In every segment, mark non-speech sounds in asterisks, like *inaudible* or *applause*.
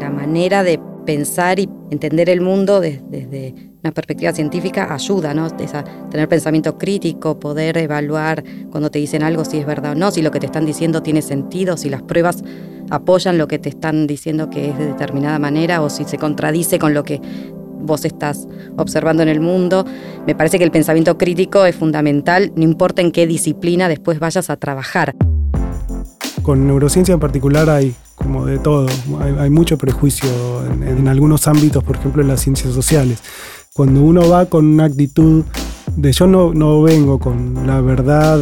la manera de pensar y entender el mundo desde, una perspectiva científica ayuda, ¿no? tener pensamiento crítico, poder evaluar cuando te dicen algo si es verdad o no, si lo que te están diciendo tiene sentido, si las pruebas apoyan lo que te están diciendo que es de determinada manera o si se contradice con lo que vos estás observando en el mundo. Me parece que el pensamiento crítico es fundamental, no importa en qué disciplina después vayas a trabajar. Con neurociencia en particular hay como de todo. Hay, mucho prejuicio en, algunos ámbitos, por ejemplo en las ciencias sociales. Cuando uno va con una actitud de yo no, no vengo con la verdad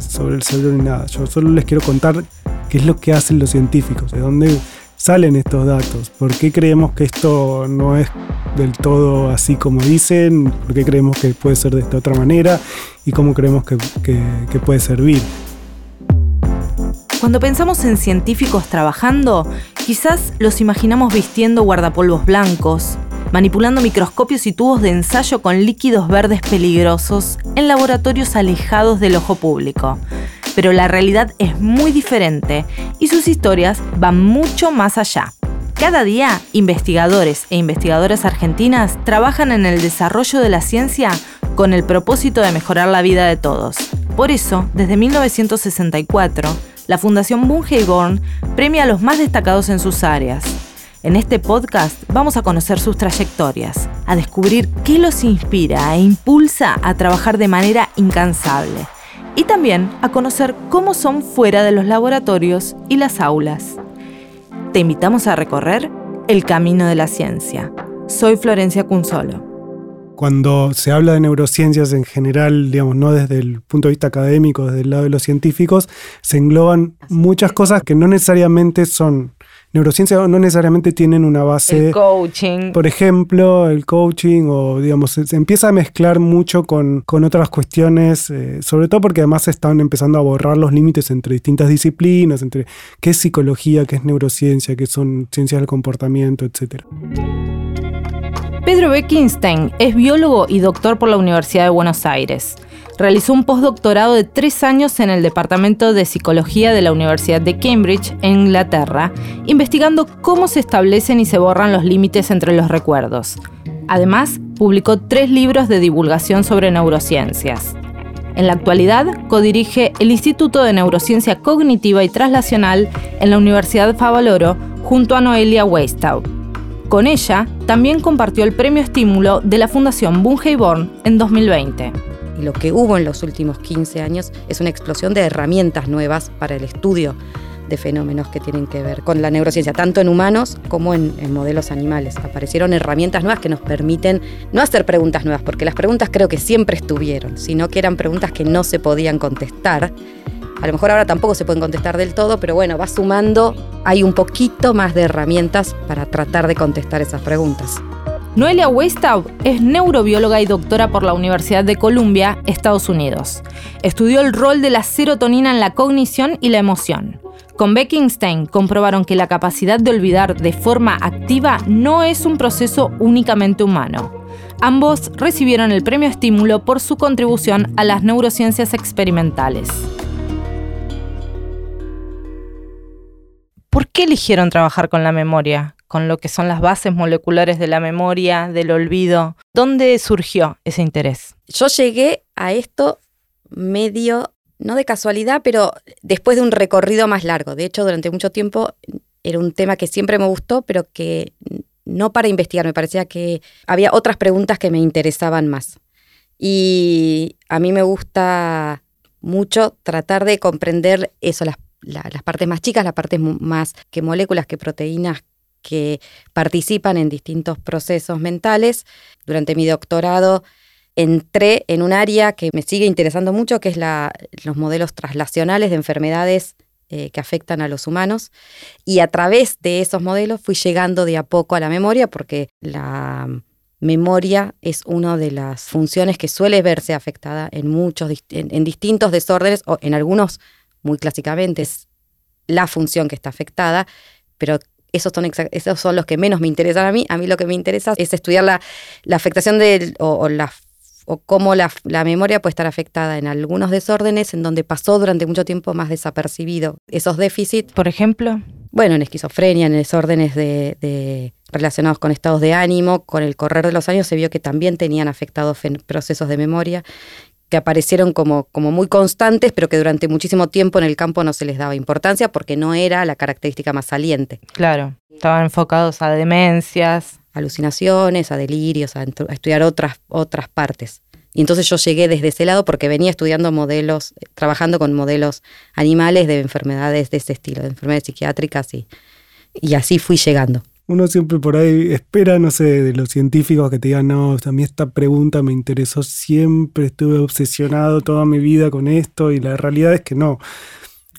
sobre el cerebro ni nada, yo solo les quiero contar qué es lo que hacen los científicos, de dónde salen estos datos, por qué creemos que esto no es del todo así como dicen, por qué creemos que puede ser de esta otra manera y cómo creemos que, que puede servir. Cuando pensamos en científicos trabajando, quizás los imaginamos vistiendo guardapolvos blancos, manipulando microscopios y tubos de ensayo con líquidos verdes peligrosos en laboratorios alejados del ojo público. Pero la realidad es muy diferente y sus historias van mucho más allá. Cada día, investigadores e investigadoras argentinas trabajan en el desarrollo de la ciencia con el propósito de mejorar la vida de todos. Por eso, desde 1964, la Fundación Bunge premia a los más destacados en sus áreas. En este podcast vamos a conocer sus trayectorias, a descubrir qué los inspira e impulsa a trabajar de manera incansable y también a conocer cómo son fuera de los laboratorios y las aulas. Te invitamos a recorrer el camino de la ciencia. Soy Florencia Cunzolo cuando se habla de neurociencias en general, digamos, no desde el punto de vista académico, desde el lado de los científicos, se engloban muchas cosas que no necesariamente son neurociencias no necesariamente tienen una base. El coaching. Por ejemplo, el coaching, o digamos, se, empieza a mezclar mucho con, otras cuestiones, eh, sobre todo porque además se están empezando a borrar los límites entre distintas disciplinas, entre qué es psicología, qué es neurociencia, qué son ciencias del comportamiento, etcétera. Pedro Beckenstein es biólogo y doctor por la Universidad de Buenos Aires. Realizó un postdoctorado de tres años en el Departamento de Psicología de la Universidad de Cambridge, en Inglaterra, investigando cómo se establecen y se borran los límites entre los recuerdos. Además, publicó tres libros de divulgación sobre neurociencias. En la actualidad, codirige el Instituto de Neurociencia Cognitiva y Translacional en la Universidad Favaloro junto a Noelia Weistaub. Con ella, también compartió el premio estímulo de la Fundación Born en 2020. Y lo que hubo en los últimos 15 años es una explosión de herramientas nuevas para el estudio de fenómenos que tienen que ver con la neurociencia, tanto en humanos como en, en, modelos animales. Aparecieron herramientas nuevas que nos permiten no hacer preguntas nuevas, porque las preguntas creo que siempre estuvieron, sino que eran preguntas que no se podían contestar a lo mejor ahora tampoco se pueden contestar del todo, pero bueno, va sumando, hay un poquito más de herramientas para tratar de contestar esas preguntas. Noelia Weistaub es neurobióloga y doctora por la Universidad de Columbia, Estados Unidos. Estudió el rol de la serotonina en la cognición y la emoción. Con Beckenstein comprobaron que la capacidad de olvidar de forma activa no es un proceso únicamente humano. Ambos recibieron el premio estímulo por su contribución a las neurociencias experimentales. ¿Por qué eligieron trabajar con la memoria? Con lo que son las bases moleculares de la memoria, del olvido. ¿Dónde surgió ese interés? Yo llegué a esto medio, no de casualidad, pero después de un recorrido más largo. De hecho, durante mucho tiempo era un tema que siempre me gustó, pero que no para investigar, me parecía que había otras preguntas que me interesaban más. Y a mí me gusta mucho tratar de comprender eso, las las partes más chicas, las partes más que moléculas, que proteínas que participan en distintos procesos mentales. Durante mi doctorado entré en un área que me sigue interesando mucho, que es la, los modelos traslacionales de enfermedades eh, que afectan a los humanos. Y a través de esos modelos fui llegando de a poco a la memoria, porque la memoria es una de las funciones que suele verse afectada en muchos, en distintos desórdenes o en algunos muy clásicamente es la función que está afectada, pero esos son, esos son los que menos me interesan a mí. A mí lo que me interesa es estudiar la, afectación de, o, la, o cómo la, la, memoria puede estar afectada en algunos desórdenes en donde pasó durante mucho tiempo más desapercibido esos déficits. Por ejemplo. bueno, en esquizofrenia, en desórdenes de, relacionados con estados de ánimo, con el correr de los años se vio que también tenían afectados procesos de memoria que aparecieron como, como muy constantes, pero que durante muchísimo tiempo en el campo no se les daba importancia porque no era la característica más saliente. Claro, estaban enfocados a demencias. Alucinaciones, a delirios, a, estudiar otras, otras partes. Y entonces yo llegué desde ese lado porque venía estudiando modelos, trabajando con modelos animales de enfermedades de ese estilo, de enfermedades psiquiátricas y, y así fui llegando. Uno siempre por ahí espera, no sé, de los científicos que te digan, no, a mí esta pregunta me interesó siempre, estuve obsesionado toda mi vida con esto y la realidad es que no.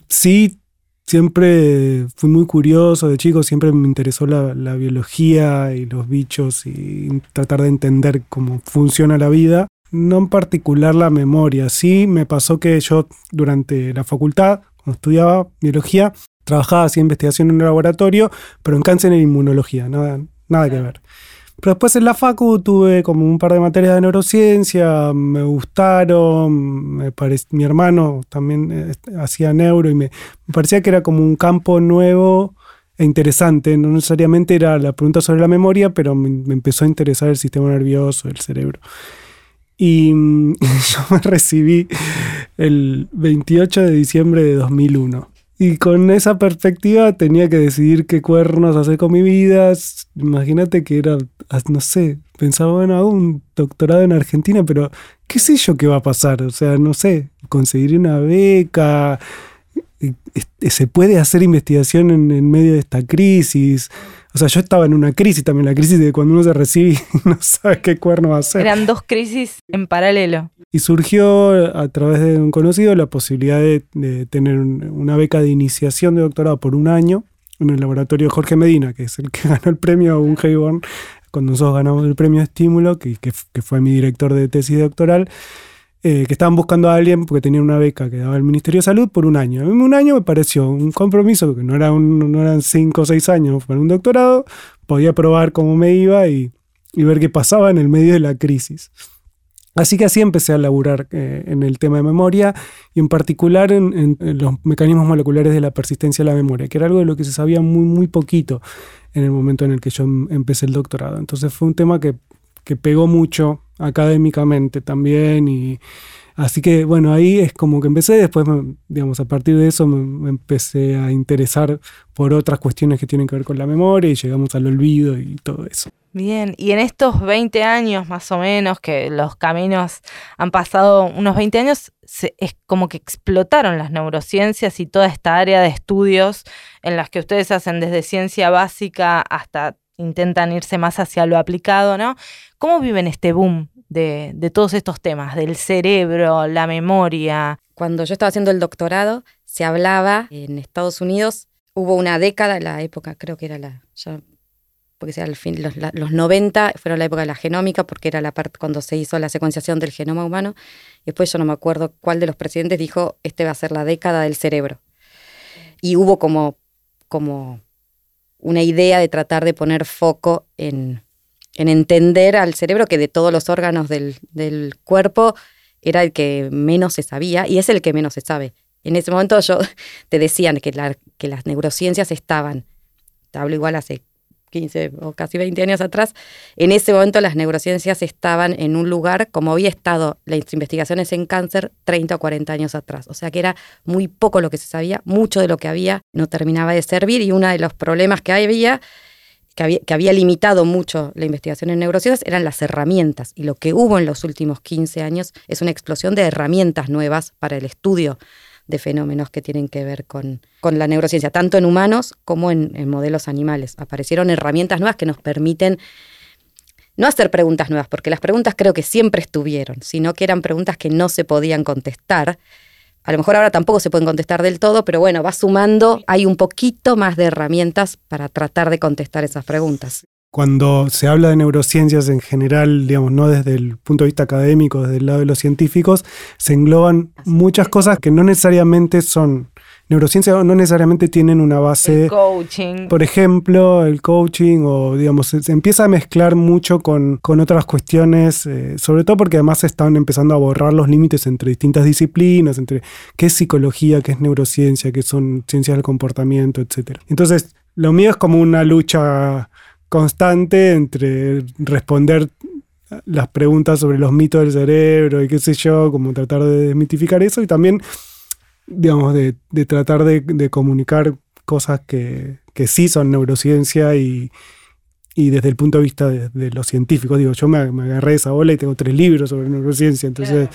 Sí, siempre fui muy curioso de chico, siempre me interesó la, la biología y los bichos y tratar de entender cómo funciona la vida no en particular la memoria. Sí me pasó que yo durante la facultad, cuando estudiaba biología, trabajaba así investigación en un laboratorio, pero en cáncer e inmunología, nada, nada que ver. Pero después en la facu tuve como un par de materias de neurociencia, me gustaron, me mi hermano también eh, hacía neuro y me, parecía que era como un campo nuevo e interesante. No necesariamente era la pregunta sobre la memoria, pero me, me empezó a interesar el sistema nervioso, el cerebro. Y *laughs* yo me recibí el 28 de diciembre de 2001. Y con esa perspectiva tenía que decidir qué cuernos hacer con mi vida. Imagínate que era, no sé, pensaba, bueno, hago un doctorado en Argentina, pero qué sé yo qué va a pasar. O sea, no sé, conseguir una beca, se puede hacer investigación en, medio de esta crisis. O sea, yo estaba en una crisis también, la crisis de cuando uno se recibe y *laughs* no sabe qué cuerno va a hacer. Eran dos crisis en paralelo. Y surgió a través de un conocido la posibilidad de, tener una beca de iniciación de doctorado por un año en el laboratorio Jorge Medina, que es el que *laughs* ganó el premio un Hayborn, cuando nosotros ganamos el premio Estímulo, que, que fue mi director de tesis doctoral. Eh, que estaban buscando a alguien porque tenían una beca que daba el Ministerio de Salud por un año. A mí un año me pareció un compromiso, que no, era no eran cinco o seis años para un doctorado, podía probar cómo me iba y, ver qué pasaba en el medio de la crisis. Así que así empecé a laburar eh, en el tema de memoria y en particular en, los mecanismos moleculares de la persistencia de la memoria, que era algo de lo que se sabía muy, muy poquito en el momento en el que yo em, empecé el doctorado. Entonces fue un tema que, que pegó mucho académicamente también y así que bueno ahí es como que empecé después digamos a partir de eso me, empecé a interesar por otras cuestiones que tienen que ver con la memoria y llegamos al olvido y todo eso. Bien, y en estos 20 años más o menos, que los caminos han pasado unos 20 años, es como que explotaron las neurociencias y toda esta área de estudios en las que ustedes hacen desde ciencia básica hasta intentan irse más hacia lo aplicado, ¿no? ¿Cómo viven este boom de, todos estos temas, del cerebro, la memoria? Cuando yo estaba haciendo el doctorado, se hablaba en Estados Unidos, hubo una década, la época, creo que era la, porque sea al fin, los, los, 90 fueron la época de la genómica, porque era la parte cuando se hizo la secuenciación del genoma humano. Y después yo no me acuerdo cuál de los presidentes dijo, este va a ser la década del cerebro. Y hubo como, como una idea de tratar de poner foco en, entender al cerebro que de todos los órganos del, cuerpo era el que menos se sabía y es el que menos se sabe. En ese momento yo *laughs* te decían que, que las neurociencias estaban, te hablo igual hace 15 o casi 20 años atrás, en ese momento las neurociencias estaban en un lugar como había estado las investigaciones en cáncer 30 o 40 años atrás. O sea que era muy poco lo que se sabía, mucho de lo que había no terminaba de servir y uno de los problemas que había que había, que había limitado mucho la investigación en neurociencias eran las herramientas. Y lo que hubo en los últimos 15 años es una explosión de herramientas nuevas para el estudio de fenómenos que tienen que ver con, con la neurociencia, tanto en humanos como en, modelos animales. Aparecieron herramientas nuevas que nos permiten no hacer preguntas nuevas, porque las preguntas creo que siempre estuvieron, sino que eran preguntas que no se podían contestar. A lo mejor ahora tampoco se pueden contestar del todo, pero bueno, va sumando, hay un poquito más de herramientas para tratar de contestar esas preguntas cuando se habla de neurociencias en general, digamos, no desde el punto de vista académico, desde el lado de los científicos, se engloban muchas cosas que no necesariamente son neurociencia no necesariamente tienen una base. El coaching. Por ejemplo, el coaching o, digamos, se, empieza a mezclar mucho con, otras cuestiones, eh, sobre todo porque además se están empezando a borrar los límites entre distintas disciplinas, entre qué es psicología, qué es neurociencia, qué son ciencias del comportamiento, etc. Entonces, lo mío es como una lucha constante entre responder las preguntas sobre los mitos del cerebro y qué sé yo, como tratar de desmitificar eso y también, digamos, de, tratar de, comunicar cosas que, sí son neurociencia y, y desde el punto de vista de, los científicos, digo, yo me, agarré esa bola y tengo tres libros sobre neurociencia, entonces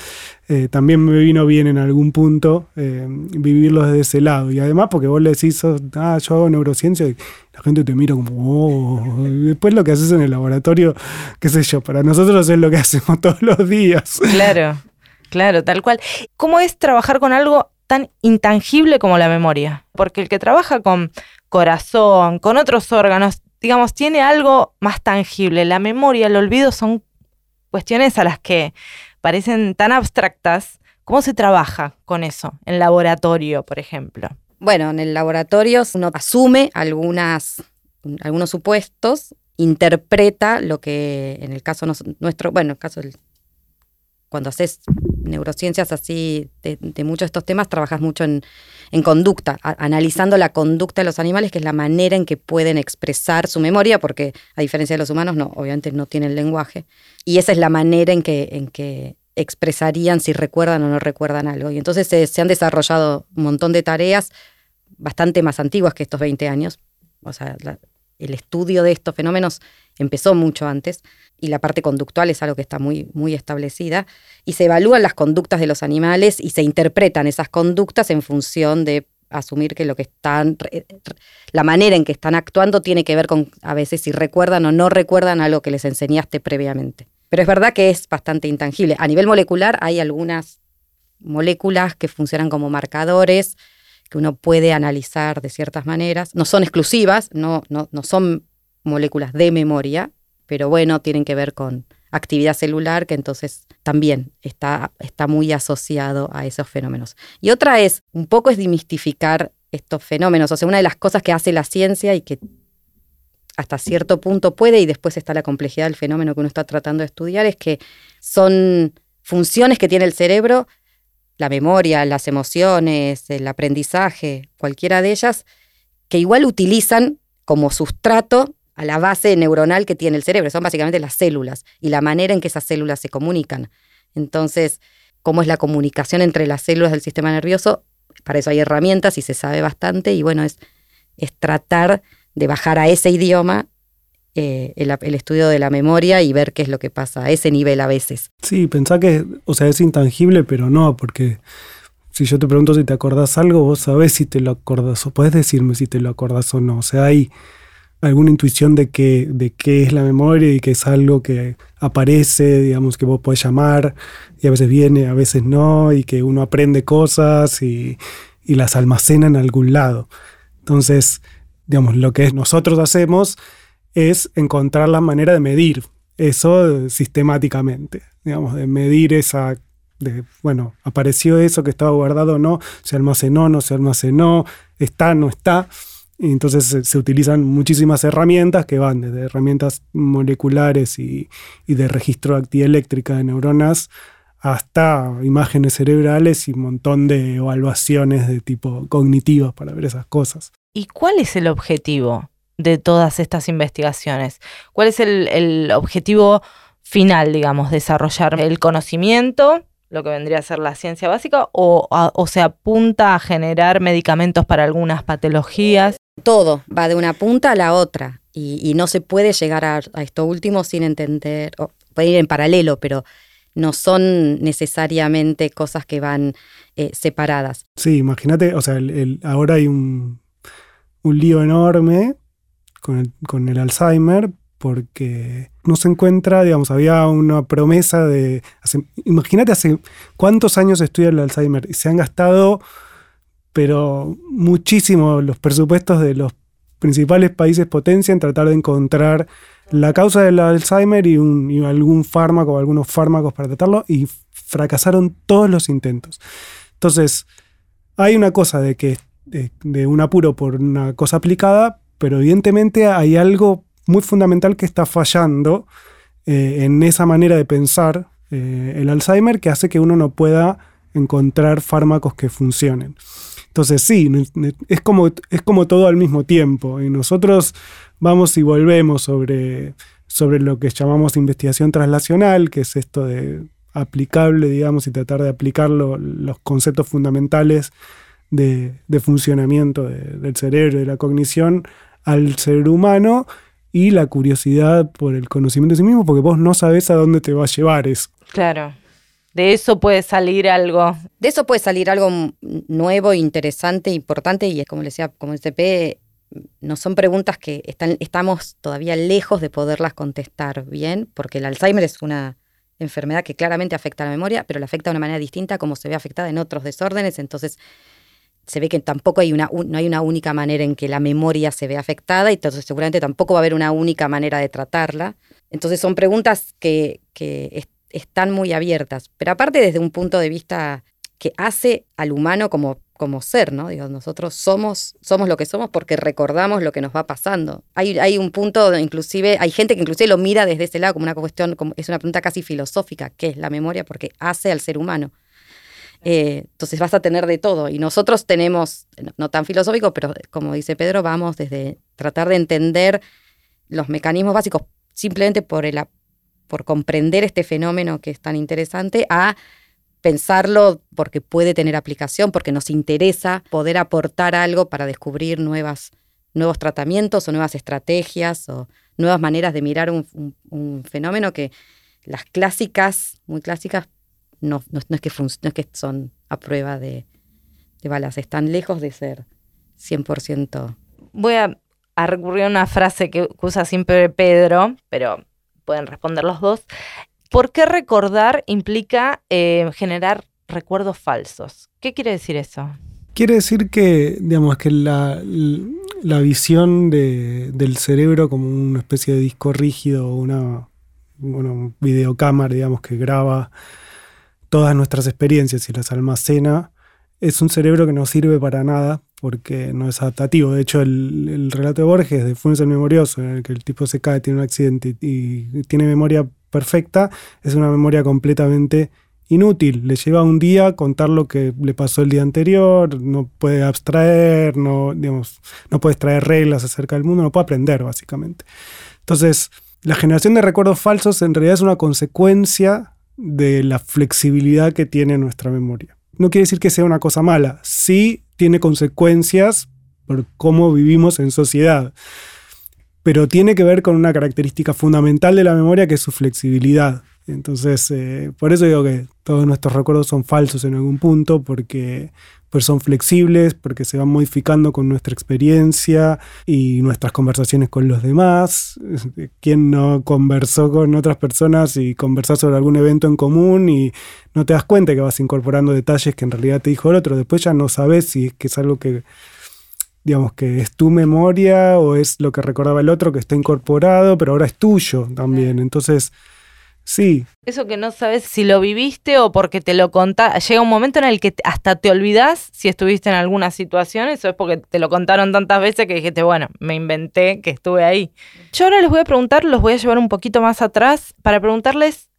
eh, también me vino bien en algún punto eh, vivirlo desde ese lado. Y además porque vos le decís, ah, yo hago neurociencia, y la gente te mira como, oh, después lo que haces en el laboratorio, qué sé yo, para nosotros es lo que *laughs* hacemos todos los días. Claro, claro, tal cual. ¿Cómo es trabajar con algo tan intangible como la memoria? Porque el que trabaja con corazón, con otros órganos, digamos, tiene algo más tangible. La memoria, el olvido son cuestiones a las que parecen tan abstractas. ¿Cómo se trabaja con eso en laboratorio, por ejemplo? Bueno, en el laboratorio uno asume algunas, algunos supuestos, interpreta lo que en el caso nuestro, bueno, en el caso del cuando haces neurociencias así de, muchos de estos temas, trabajas mucho en, conducta, analizando la conducta de los animales, que es la manera en que pueden expresar su memoria, porque a diferencia de los humanos, no, obviamente no tienen lenguaje. Y esa es la manera en que, en que expresarían si recuerdan o no recuerdan algo. Y entonces se, han desarrollado un montón de tareas bastante más antiguas que estos 20 años. O sea, el estudio de estos fenómenos empezó mucho antes y la parte conductual es algo que está muy, muy establecida, y se evalúan las conductas de los animales y se interpretan esas conductas en función de asumir que lo que están, la manera en que están actuando tiene que ver con a veces si recuerdan o no recuerdan algo que les enseñaste previamente. Pero es verdad que es bastante intangible. A nivel molecular hay algunas moléculas que funcionan como marcadores que uno puede analizar de ciertas maneras. No son exclusivas, no, no, no son moléculas de memoria, pero bueno, tienen que ver con actividad celular, que entonces también está, está muy asociado a esos fenómenos. Y otra es, un poco es demistificar estos fenómenos, o sea, una de las cosas que hace la ciencia y que hasta cierto punto puede, y después está la complejidad del fenómeno que uno está tratando de estudiar, es que son funciones que tiene el cerebro, la memoria, las emociones, el aprendizaje, cualquiera de ellas, que igual utilizan como sustrato a la base neuronal que tiene el cerebro. Son básicamente las células y la manera en que esas células se comunican. Entonces, cómo es la comunicación entre las células del sistema nervioso, para eso hay herramientas y se sabe bastante. Y bueno, es, es tratar de bajar a ese idioma eh, el, el, estudio de la memoria y ver qué es lo que pasa a ese nivel a veces. Sí, pensá que, o sea, es intangible, pero no, porque si yo te pregunto si te acordás algo, vos sabés si te lo acordás, o podés decirme si te lo acordás o no. O sea, hay alguna intuición de, que, de qué es la memoria y que es algo que aparece, digamos, que vos podés llamar y a veces viene, a veces no, y que uno aprende cosas y, las almacena en algún lado. Entonces, digamos, lo que nosotros hacemos es encontrar la manera de medir eso sistemáticamente, digamos, de medir esa de, bueno, apareció eso que estaba guardado o no, se almacenó, no se almacenó, está, no está. Entonces se, utilizan muchísimas herramientas que van desde herramientas moleculares y, de registro de eléctrica de neuronas hasta imágenes cerebrales y un montón de evaluaciones de tipo cognitivas para ver esas cosas. ¿Y cuál es el objetivo de todas estas investigaciones? ¿Cuál es el, objetivo final, digamos, desarrollar el conocimiento lo que vendría a ser la ciencia básica, o, se apunta a generar medicamentos para algunas patologías todo va de una punta a la otra y, no se puede llegar a, esto último sin entender, o puede ir en paralelo, pero no son necesariamente cosas que van eh, separadas. Sí, imagínate, o sea, ahora hay un, lío enorme con el, Alzheimer porque no se encuentra, digamos, había una promesa de, imagínate hace cuántos años estudia el Alzheimer y se han gastado pero muchísimo los presupuestos de los principales países potencia en tratar de encontrar la causa del Alzheimer y, algún fármaco o algunos fármacos para tratarlo y fracasaron todos los intentos. Entonces, hay una cosa de que de, un apuro por una cosa aplicada, pero evidentemente hay algo muy fundamental que está fallando eh, en esa manera de pensar eh, el Alzheimer que hace que uno no pueda encontrar fármacos que funcionen. Entonces sí, es como, es como todo al mismo tiempo. Y nosotros vamos y volvemos sobre, sobre lo que llamamos investigación translacional, que es esto de aplicable, digamos, y tratar de aplicar los conceptos fundamentales de, funcionamiento del cerebro y de la cognición al ser humano y la curiosidad por el conocimiento de sí mismo, porque vos no sabés a dónde te va a llevar eso. Claro. De eso puede salir algo. De eso puede salir algo nuevo, interesante, importante, y es como le decía, como el CP, no son preguntas que están, estamos todavía lejos de poderlas contestar bien, porque el Alzheimer es una enfermedad que claramente afecta a la memoria, pero la afecta de una manera distinta como se ve afectada en otros desórdenes, entonces se ve que tampoco hay una, no hay una única manera en que la memoria se ve afectada y entonces seguramente tampoco va a haber una única manera de tratarla. Entonces son preguntas que, que están muy abiertas, pero aparte desde un punto de vista que hace al humano como, como ser, ¿no? Digo, nosotros somos, somos lo que somos porque recordamos lo que nos va pasando. Hay, hay un punto, inclusive, hay gente que inclusive lo mira desde ese lado como una cuestión, como, es una pregunta casi filosófica, ¿qué es la memoria? Porque hace al ser humano. Eh, entonces vas a tener de todo. Y nosotros tenemos, no, tan filosófico, pero como dice Pedro, vamos desde tratar de entender los mecanismos básicos simplemente por, el, por comprender este fenómeno que es tan interesante a pensarlo porque puede tener aplicación, porque nos interesa poder aportar algo para descubrir nuevas, nuevos tratamientos o nuevas estrategias o nuevas maneras de mirar un fenómeno que las clásicas, muy clásicas, no, no, es, que es que son a prueba de, balas, están lejos de ser 100%. Voy a, recurrir a una frase que usa siempre Pedro, pero pueden responder los dos. ¿Por qué recordar implica eh, generar recuerdos falsos? ¿Qué quiere decir eso? Quiere decir que, digamos, que la, la visión del cerebro como una especie de disco rígido, una bueno, videocámara, digamos, que graba todas nuestras experiencias y las almacena, es un cerebro que no sirve para nada porque no es adaptativo. De hecho, el, relato de Borges de Funes el Memorioso, en el que el tipo se cae, tiene un accidente y, tiene memoria perfecta, es una memoria completamente inútil. Le lleva un día contar lo que le pasó el día anterior, no puede abstraer, no, digamos, no puede extraer reglas acerca del mundo, no puede aprender, básicamente. Entonces, la generación de recuerdos falsos en realidad es una consecuencia de la flexibilidad que tiene nuestra memoria. No quiere decir que sea una cosa mala, sí tiene consecuencias por cómo vivimos en sociedad, pero tiene que ver con una característica fundamental de la memoria que es su flexibilidad. Entonces, eh, por eso digo que todos nuestros recuerdos son falsos en algún punto, porque pues son flexibles, porque se van modificando con nuestra experiencia y nuestras conversaciones con los demás. ¿Quién no conversó con otras personas y conversó sobre algún evento en común y no te das cuenta que vas incorporando detalles que en realidad te dijo el otro? Después ya no sabes si es que es algo que digamos que es tu memoria o es lo que recordaba el otro que está incorporado, pero ahora es tuyo también. Entonces, Sí. Eso que no sabes si lo viviste o porque te lo contaron. Llega un momento en el que hasta te olvidas si estuviste en alguna situación. Eso es porque te lo contaron tantas veces que dijiste, bueno, me inventé que estuve ahí. Yo ahora les voy a preguntar, los voy a llevar un poquito más atrás para preguntarles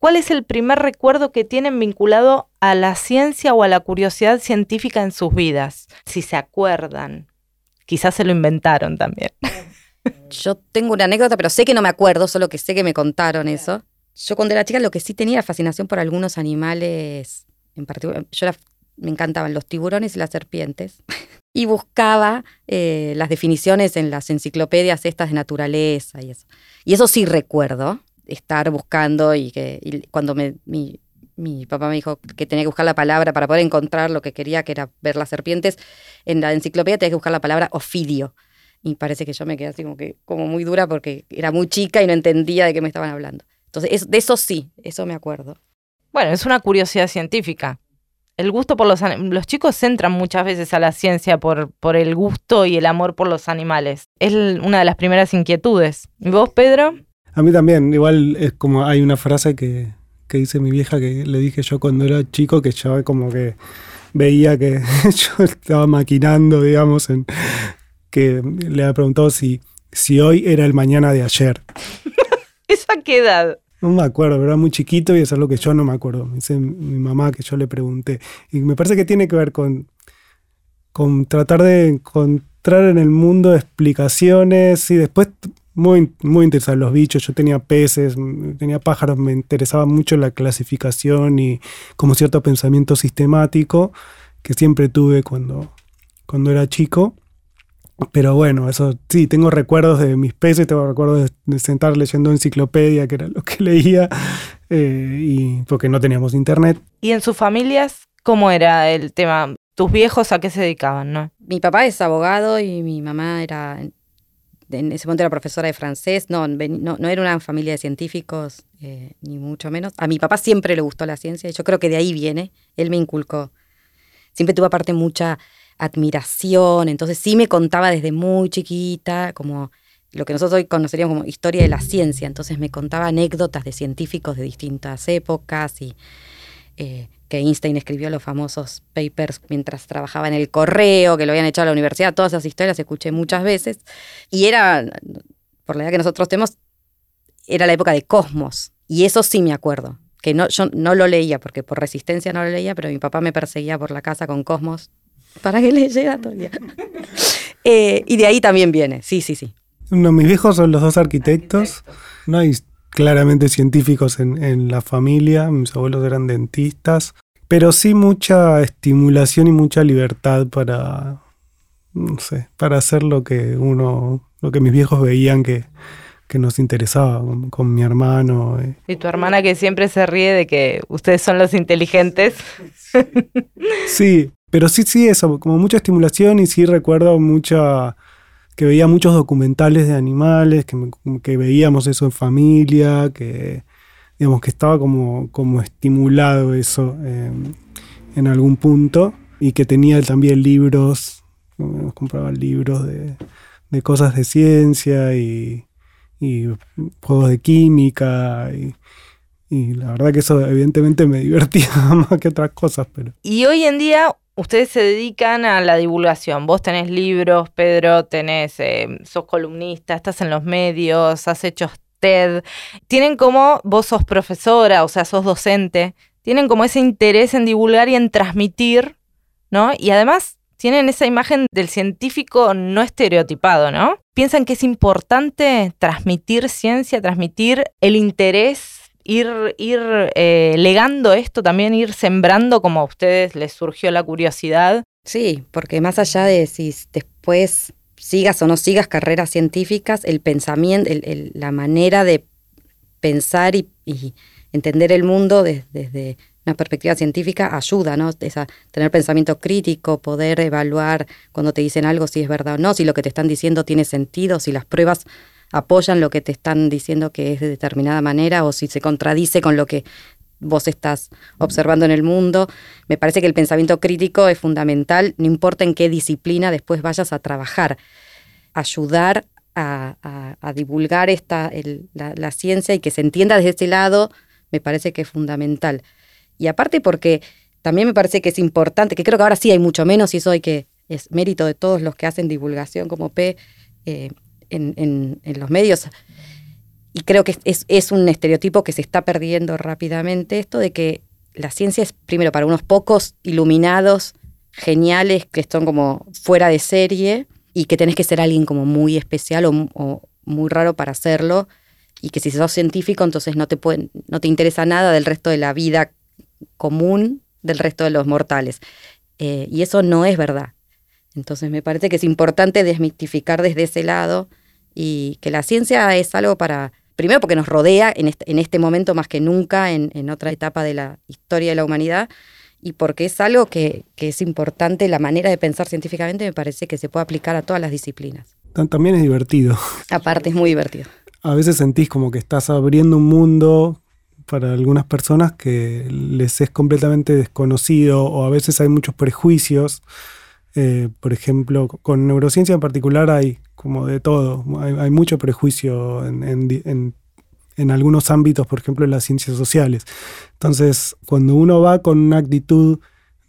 cuál es el primer recuerdo que tienen vinculado a la ciencia o a la curiosidad científica en sus vidas. Si se acuerdan. Quizás se lo inventaron también. Yo tengo una anécdota, pero sé que no me acuerdo, solo que sé que me contaron eso. Yo cuando era chica lo que sí tenía fascinación por algunos animales, en particular, yo me encantaban los tiburones y las serpientes, *laughs* y buscaba eh, las definiciones en las enciclopedias estas de naturaleza y eso. Y eso sí recuerdo, estar buscando y que cuando me, mi, mi papá me dijo que tenía que buscar la palabra para poder encontrar lo que quería, que era ver las serpientes, en la enciclopedia tenía que buscar la palabra ofidio. Y parece que yo me quedé así como que como muy dura porque era muy chica y no entendía de qué me estaban hablando. Entonces, de eso sí, eso me acuerdo. Bueno, es una curiosidad científica. El gusto por los los chicos entran muchas veces a la ciencia por, por el gusto y el amor por los animales. Es una de las primeras inquietudes. ¿Y vos, Pedro? A mí también, igual es como hay una frase que, que dice mi vieja que le dije yo cuando era chico que ya como que veía que *laughs* yo estaba maquinando, digamos, en que le había preguntado si, si hoy era el mañana de ayer. *laughs* ¿Esa qué edad? No me acuerdo, era muy chiquito y eso es lo que yo no me acuerdo. Me dice mi mamá que yo le pregunté. Y me parece que tiene que ver con, con tratar de encontrar en el mundo explicaciones y después muy, muy interesado en los bichos. Yo tenía peces, tenía pájaros, me interesaba mucho la clasificación y como cierto pensamiento sistemático que siempre tuve cuando, cuando era chico. Pero bueno, eso sí, tengo recuerdos de mis peces, tengo recuerdos de, sentar leyendo enciclopedia, que era lo que *laughs* leía, eh, y porque no teníamos internet. ¿Y en sus familias cómo era el tema? ¿Tus viejos a qué se dedicaban, no? Mi papá es abogado y mi mamá era en ese momento era profesora de francés, no, no, era una familia de científicos, eh, ni mucho menos. A mi papá siempre le gustó la ciencia y yo creo que de ahí viene, él me inculcó. Siempre tuvo aparte mucha admiración, entonces sí me contaba desde muy chiquita, como lo que nosotros hoy conoceríamos como historia de la ciencia, entonces me contaba anécdotas de científicos de distintas épocas y eh, que Einstein escribió los famosos papers mientras trabajaba en el correo, que lo habían echado a la universidad, todas esas historias escuché muchas veces. Y era, por la edad que nosotros tenemos, era la época de Cosmos. Y eso sí me acuerdo, que no, yo no lo leía, porque por resistencia no lo leía, pero mi papá me perseguía por la casa con Cosmos para que leyera todo el día. Eh, y de ahí también viene, sí, sí, sí. No, mis viejos son los dos arquitectos. No hay claramente científicos en, la familia, mis abuelos eran dentistas, pero sí mucha estimulación y mucha libertad para, no sé, para hacer lo que uno, lo que mis viejos veían que, nos interesaba con, mi hermano. Eh. Y tu hermana que siempre se ríe de que ustedes son los inteligentes. sí, pero sí, sí, eso, como mucha estimulación y sí recuerdo mucha que veía muchos documentales de animales, que, veíamos eso en familia, que digamos que estaba como, como estimulado eso em, en algún punto y que tenía también libros, compraba libros de, cosas de ciencia y, y, juegos de química y, y la verdad que eso evidentemente me *laughs* divertía más que otras cosas. Pero. Y hoy en día ustedes se dedican a la divulgación. Vos tenés libros, Pedro, tenés, eh, sos columnista, estás en los medios, has hecho TED. Tienen como, vos sos profesora, o sea, sos docente, tienen como ese interés en divulgar y en transmitir, ¿no? Y además tienen esa imagen del científico no estereotipado, ¿no? Piensan que es importante transmitir ciencia, transmitir el interés ir, ir eh, legando esto, también ir sembrando como a ustedes les surgió la curiosidad. Sí, porque más allá de si después sigas o no sigas carreras científicas, el pensamiento, la manera de pensar y, entender el mundo desde, una perspectiva científica ayuda, ¿no? Es a tener pensamiento crítico, poder evaluar cuando te dicen algo si es verdad o no, si lo que te están diciendo tiene sentido, si las pruebas apoyan lo que te están diciendo que es de determinada manera o si se contradice con lo que vos estás observando en el mundo. Me parece que el pensamiento crítico es fundamental, no importa en qué disciplina después vayas a trabajar. Ayudar a, divulgar esta, la, ciencia y que se entienda desde este lado, me parece que es fundamental. Y aparte porque también me parece que es importante, que creo que ahora sí hay mucho menos y eso hay que, es mérito de todos los que hacen divulgación como P, eh, en, los medios. Y creo que es, un estereotipo que se está perdiendo rápidamente, esto de que la ciencia es primero para unos pocos iluminados, geniales, que están como fuera de serie y que tenés que ser alguien como muy especial o, muy raro para hacerlo y que si sos científico entonces no te, pueden, no te interesa nada del resto de la vida común del resto de los mortales. Eh, y eso no es verdad. Entonces me parece que es importante desmitificar desde ese lado y que la ciencia es algo para, primero porque nos rodea en este, en este momento más que nunca en, otra etapa de la historia de la humanidad, y porque es algo que, es importante, la manera de pensar científicamente me parece que se puede aplicar a todas las disciplinas. También es divertido. Aparte es muy divertido. A veces sentís como que estás abriendo un mundo para algunas personas que les es completamente desconocido o a veces hay muchos prejuicios. Eh, por ejemplo, con neurociencia en particular hay como de todo. Hay, mucho prejuicio en, algunos ámbitos, por ejemplo, en las ciencias sociales. Entonces, cuando uno va con una actitud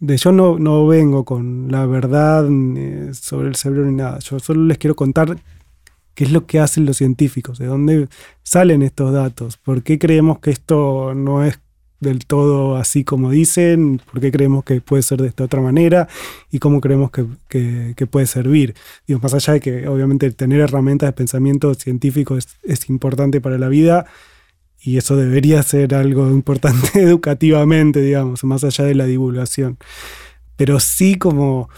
de yo no, no vengo con la verdad eh, sobre el cerebro ni nada. Yo solo les quiero contar qué es lo que hacen los científicos, de dónde salen estos datos, por qué creemos que esto no es del todo así como dicen, por qué creemos que puede ser de esta otra manera y cómo creemos que, puede servir. Digo, más allá de que obviamente tener herramientas de pensamiento científico es, es importante para la vida, y eso debería ser algo importante *laughs* educativamente, digamos, más allá de la divulgación. Pero sí como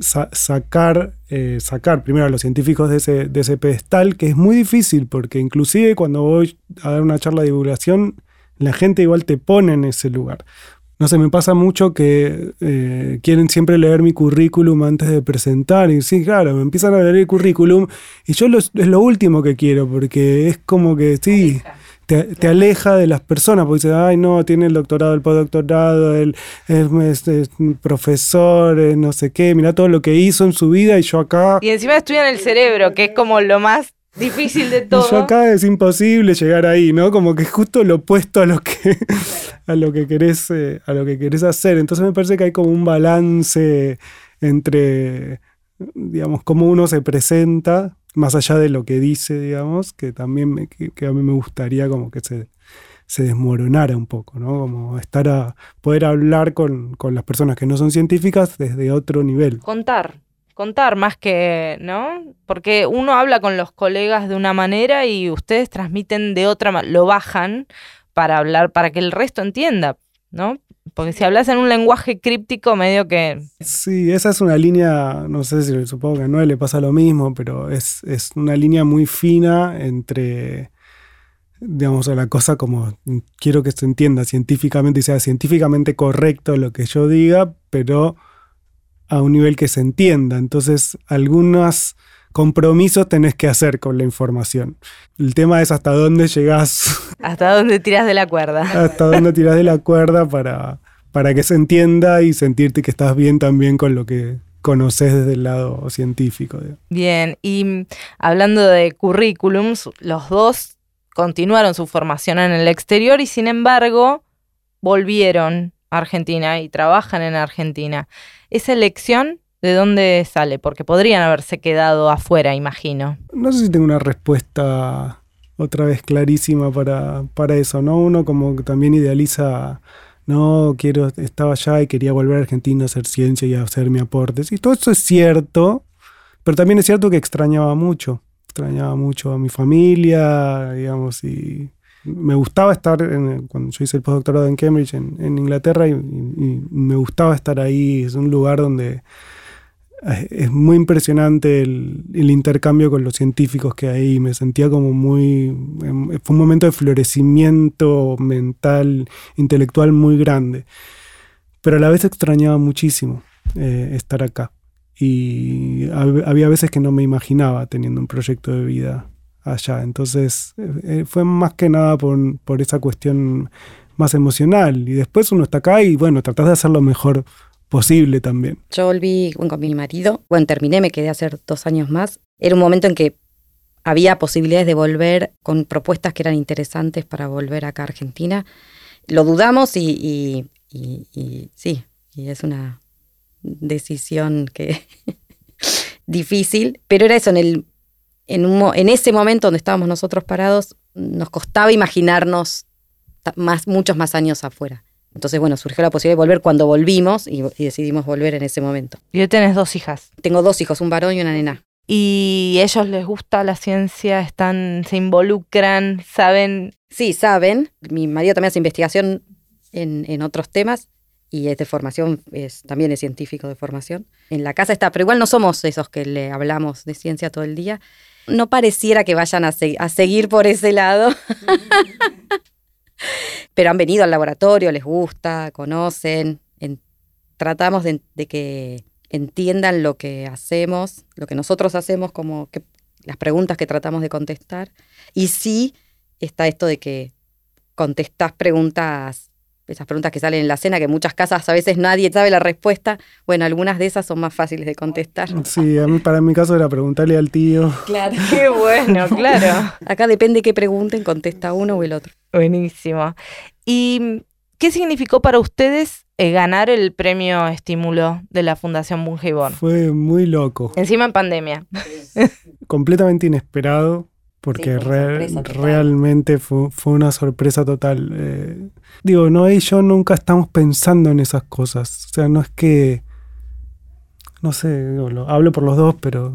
sacar, eh, sacar primero a los científicos de ese, de ese pedestal, que es muy difícil, porque inclusive cuando voy a dar una charla de divulgación, la gente igual te pone en ese lugar. No sé, me pasa mucho que eh, quieren siempre leer mi currículum antes de presentar. Y sí, claro, me empiezan a leer el currículum y yo es lo último que quiero, porque es como que sí te, aleja de las personas, porque dice, ay, no, tiene el doctorado, el postdoctorado, el, es, profesor, no sé qué, mira todo lo que hizo en su vida y yo acá... Y encima estudian el cerebro, que es como lo más difícil de *laughs* todo. yo acá es imposible llegar ahí, ¿no? Como que es justo lo opuesto a lo que, *laughs* a lo que, querés, eh, a lo que querés hacer. Entonces me parece que hay como un balance entre, digamos, cómo uno se presenta más allá de lo que dice, digamos, que también que, a mí me gustaría como que se, se desmoronara un poco, ¿no? Como estar a poder hablar con, con, las personas que no son científicas desde otro nivel. Contar, contar más que, ¿no? Porque uno habla con los colegas de una manera y ustedes transmiten de otra manera, lo bajan para hablar, para que el resto entienda, ¿no? Porque si hablas en un lenguaje críptico, medio que. Sí, esa es una línea, no sé si supongo que a Noé le pasa lo mismo, pero es, una línea muy fina entre, digamos, la cosa como quiero que se entienda científicamente y sea científicamente correcto lo que yo diga, pero a un nivel que se entienda. Entonces, algunos compromisos tenés que hacer con la información. El tema es hasta dónde llegás *laughs* hasta dónde tiras de la cuerda. Hasta dónde tiras de la cuerda para, para que se entienda y sentirte que estás bien también con lo que conoces desde el lado científico. Bien, y hablando de currículums, los dos continuaron su formación en el exterior y sin embargo volvieron Argentina y trabajan en Argentina. ¿Esa elección de dónde sale? Porque podrían haberse quedado afuera, imagino. No sé si tengo una respuesta otra vez clarísima para, para eso, ¿no? Uno como también idealiza, no, quiero, estaba allá y quería volver a Argentina a hacer ciencia y a hacer mi aporte. Y todo eso es cierto, pero también es cierto que extrañaba mucho, extrañaba mucho a mi familia, digamos, y me gustaba estar, cuando yo hice el postdoctorado en Cambridge, en, Inglaterra, y me gustaba estar ahí, es un lugar donde es muy impresionante el, intercambio con los científicos que hay. Me sentía como muy... Em, fue un momento de florecimiento mental, intelectual muy grande. Pero a la vez extrañaba muchísimo eh, estar acá. Y había veces que no me imaginaba teniendo un proyecto de vida allá. Entonces eh, eh, fue más que nada por, por esa cuestión más emocional. Y después uno está acá y bueno, tratás de hacerlo mejor posible también. Yo volví con mi marido, bueno, terminé, me quedé hacer dos años más. Era un momento en que había posibilidades de volver con propuestas que eran interesantes para volver acá a Argentina. Lo dudamos y, sí, y es una decisión que *laughs* difícil, pero era eso, en, el, en, un, en ese momento donde estábamos nosotros parados, nos costaba imaginarnos más, muchos más años afuera. Entonces, bueno, surgió la posibilidad de volver cuando volvimos y, decidimos volver en ese momento. ¿Y hoy tenés dos hijas? Tengo dos hijos, un varón y una nena. ¿Y ellos les gusta la ciencia? ¿Están, se involucran? ¿Saben? Sí, saben. Mi marido también hace investigación en, otros temas y es de formación, es, también es científico de formación. En la casa está, pero igual no somos esos que le hablamos de ciencia todo el día. No pareciera que vayan a, seguir por ese lado. *laughs* Pero han venido al laboratorio, les gusta, conocen, tratamos de, que entiendan lo que hacemos, lo que nosotros hacemos, como que las preguntas que tratamos de contestar. Y sí está esto de que contestás preguntas, esas preguntas que salen en la cena, que en muchas casas a veces nadie sabe la respuesta. Bueno, algunas de esas son más fáciles de contestar. Sí, a mí, para mi caso era preguntarle al tío. Claro, *laughs* qué bueno, claro. Acá depende qué pregunten, contesta uno o el otro. Buenísimo. ¿Y qué significó para ustedes eh, ganar el premio estímulo de la Fundación Bungeibor? Fue muy loco. Encima en pandemia. Completamente inesperado, porque realmente fue, una sorpresa total. Eh, digo, no y yo nunca estamos pensando en esas cosas. O sea, no es que no sé, hablo por los dos, pero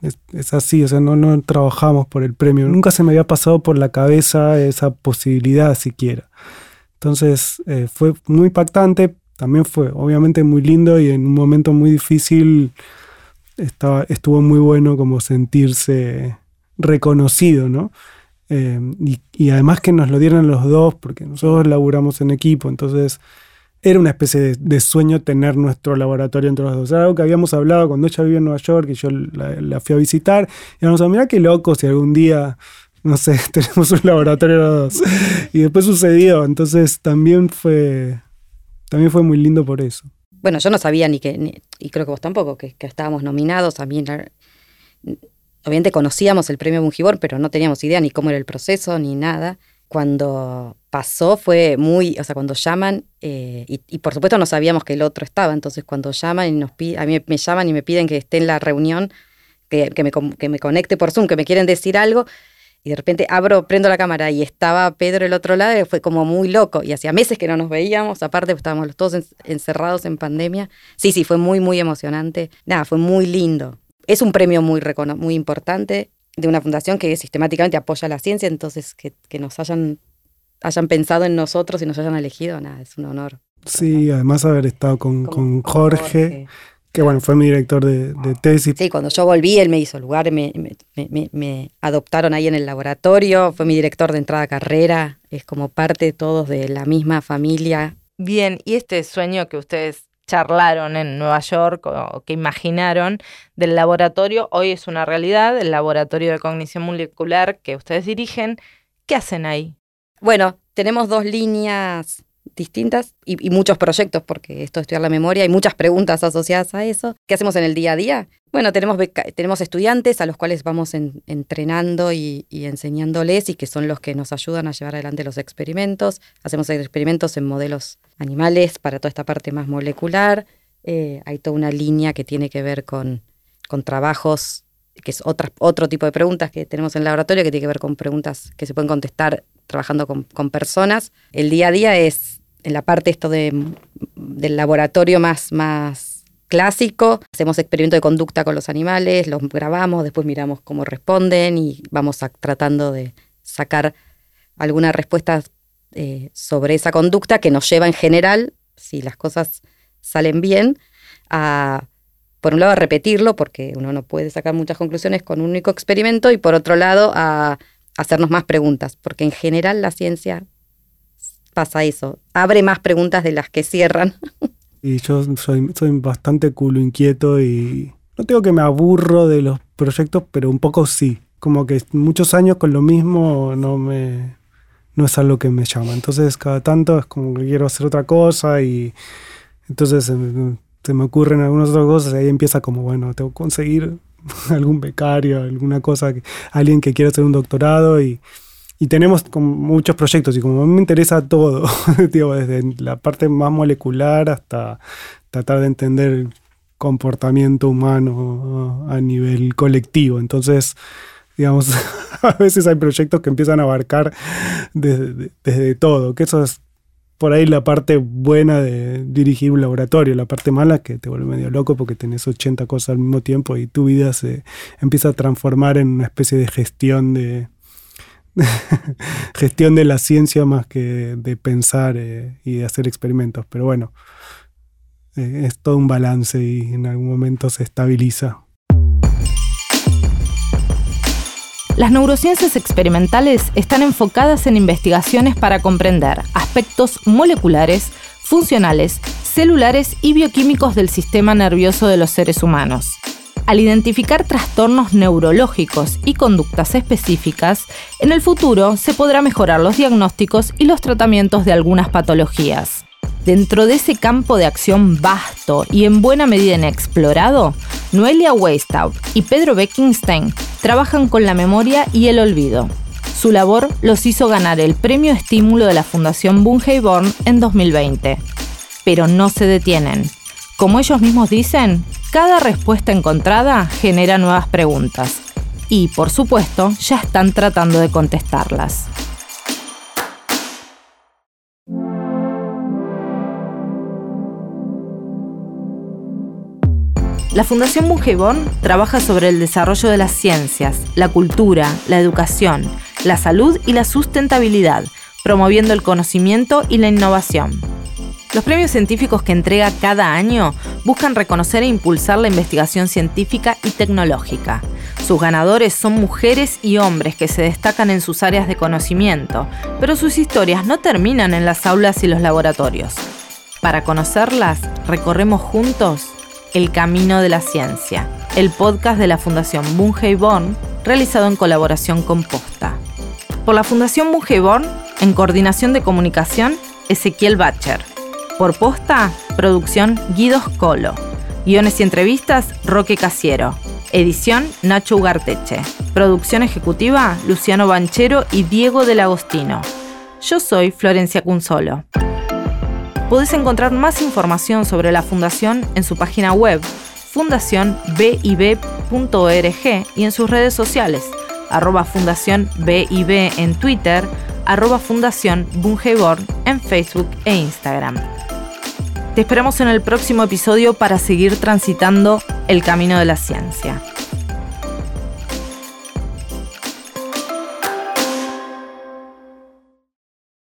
es, así, o sea, no, no trabajamos por el premio. Nunca se me había pasado por la cabeza esa posibilidad siquiera. Entonces eh, fue muy impactante, también fue obviamente muy lindo y en un momento muy difícil estaba, estuvo muy bueno como sentirse reconocido, ¿no? Eh, y, además que nos lo dieran los dos, porque nosotros laburamos en equipo, entonces era una especie de, sueño tener nuestro laboratorio entre los dos. Era algo que habíamos hablado cuando ella vivía en Nueva York y yo la, fui a visitar. Y vamos a mirar qué loco si algún día, no sé, *laughs* tenemos un laboratorio los dos. Y después sucedió. Entonces también fue, también fue muy lindo por eso. Bueno, yo no sabía ni que, y creo que vos tampoco, que, estábamos nominados. A mí, obviamente conocíamos el premio Bungibor, pero no teníamos idea ni cómo era el proceso ni nada. Cuando pasó fue muy, o sea, cuando llaman, eh, y, por supuesto no sabíamos que el otro estaba, entonces cuando llaman y nos piden, a mí me llaman y me piden que esté en la reunión, que, me, que me conecte por Zoom, que me quieren decir algo, y de repente abro, prendo la cámara y estaba Pedro el otro lado, y fue como muy loco, y hacía meses que no nos veíamos, aparte estábamos todos encerrados en pandemia. Sí, sí, fue muy, muy emocionante. Nada, fue muy lindo. Es un premio muy, muy importante de una fundación que sistemáticamente apoya la ciencia, entonces que, que nos hayan hayan pensado en nosotros y nos hayan elegido, nada, es un honor. Sí, además haber estado con, Jorge, que bueno, fue mi director de, tesis. Sí, cuando yo volví, él me hizo lugar, me, me, adoptaron ahí en el laboratorio, fue mi director de entrada a carrera, es como parte todos de la misma familia. Bien, y este sueño que ustedes charlaron en Nueva York o que imaginaron del laboratorio, hoy es una realidad, el laboratorio de cognición molecular que ustedes dirigen. ¿Qué hacen ahí? Bueno, tenemos dos líneas distintas y, muchos proyectos, porque esto es estudiar la memoria, hay muchas preguntas asociadas a eso. ¿Qué hacemos en el día a día? Bueno, tenemos, tenemos estudiantes a los cuales vamos entrenando y, enseñándoles y que son los que nos ayudan a llevar adelante los experimentos. Hacemos experimentos en modelos animales para toda esta parte más molecular. Eh, hay toda una línea que tiene que ver con, con trabajos que es otra, otro tipo de preguntas que tenemos en el laboratorio, que tiene que ver con preguntas que se pueden contestar trabajando con, personas. El día a día es en la parte esto de, del laboratorio más, más clásico. Hacemos experimento de conducta con los animales, los grabamos, después miramos cómo responden y vamos tratando de sacar alguna respuesta eh, sobre esa conducta que nos lleva en general, si las cosas salen bien, a, por un lado, a repetirlo, porque uno no puede sacar muchas conclusiones con un único experimento, y por otro lado, a hacernos más preguntas, porque en general la ciencia pasa eso, abre más preguntas de las que cierran. *laughs* Y yo soy, bastante culo inquieto y no tengo que me aburro de los proyectos, pero un poco sí. Como que muchos años con lo mismo no me no es algo que me llama. Entonces cada tanto es como que quiero hacer otra cosa y entonces se me, ocurren algunas otras cosas y ahí empieza como, bueno, tengo que conseguir *laughs* algún becario, alguna cosa, alguien que quiera hacer un doctorado y, tenemos muchos proyectos y como me interesa todo, *laughs* desde la parte más molecular hasta tratar de entender el comportamiento humano a nivel colectivo. Entonces, digamos, *laughs* a veces hay proyectos que empiezan a abarcar desde, todo, que eso es por ahí la parte buena de dirigir un laboratorio, la parte mala que te vuelve medio loco porque tenés 80 cosas al mismo tiempo y tu vida se empieza a transformar en una especie de gestión de *laughs* gestión de la ciencia más que de pensar eh, y de hacer experimentos. Pero bueno, eh, es todo un balance y en algún momento se estabiliza. Las neurociencias experimentales están enfocadas en investigaciones para comprender aspectos moleculares, funcionales, celulares y bioquímicos del sistema nervioso de los seres humanos. Al identificar trastornos neurológicos y conductas específicas, en el futuro se podrá mejorar los diagnósticos y los tratamientos de algunas patologías. Dentro de ese campo de acción vasto y en buena medida inexplorado, Noelia Weistaub y Pedro Beckenstein trabajan con la memoria y el olvido. Su labor los hizo ganar el premio estímulo de la Fundación Born en 2020. pero no se detienen. Como ellos mismos dicen, cada respuesta encontrada genera nuevas preguntas. Y, por supuesto, ya están tratando de contestarlas. La Fundación Bungeborn trabaja sobre el desarrollo de las ciencias, la cultura, la educación, la salud y la sustentabilidad, promoviendo el conocimiento y la innovación. Los premios científicos que entrega cada año buscan reconocer e impulsar la investigación científica y tecnológica. Sus ganadores son mujeres y hombres que se destacan en sus áreas de conocimiento, pero sus historias no terminan en las aulas y los laboratorios. Para conocerlas, recorremos juntos El Camino de la Ciencia, el podcast de la Fundación Born, realizado en colaboración con Posta. Por la Fundación Born, en coordinación de comunicación, Ezequiel Bacher. Por posta, producción Guidos Colo. Guiones y entrevistas, Roque Casiero. Edición, Nacho Ugarteche. Producción ejecutiva, Luciano Banchero y Diego del Agostino. Yo soy Florencia Cunzolo. Podés encontrar más información sobre la Fundación en su página web, fundacionbib.org y en sus redes sociales, arroba Fundación BIB en Twitter, arroba Fundación en Facebook e Instagram. Te esperamos en el próximo episodio para seguir transitando el camino de la ciencia.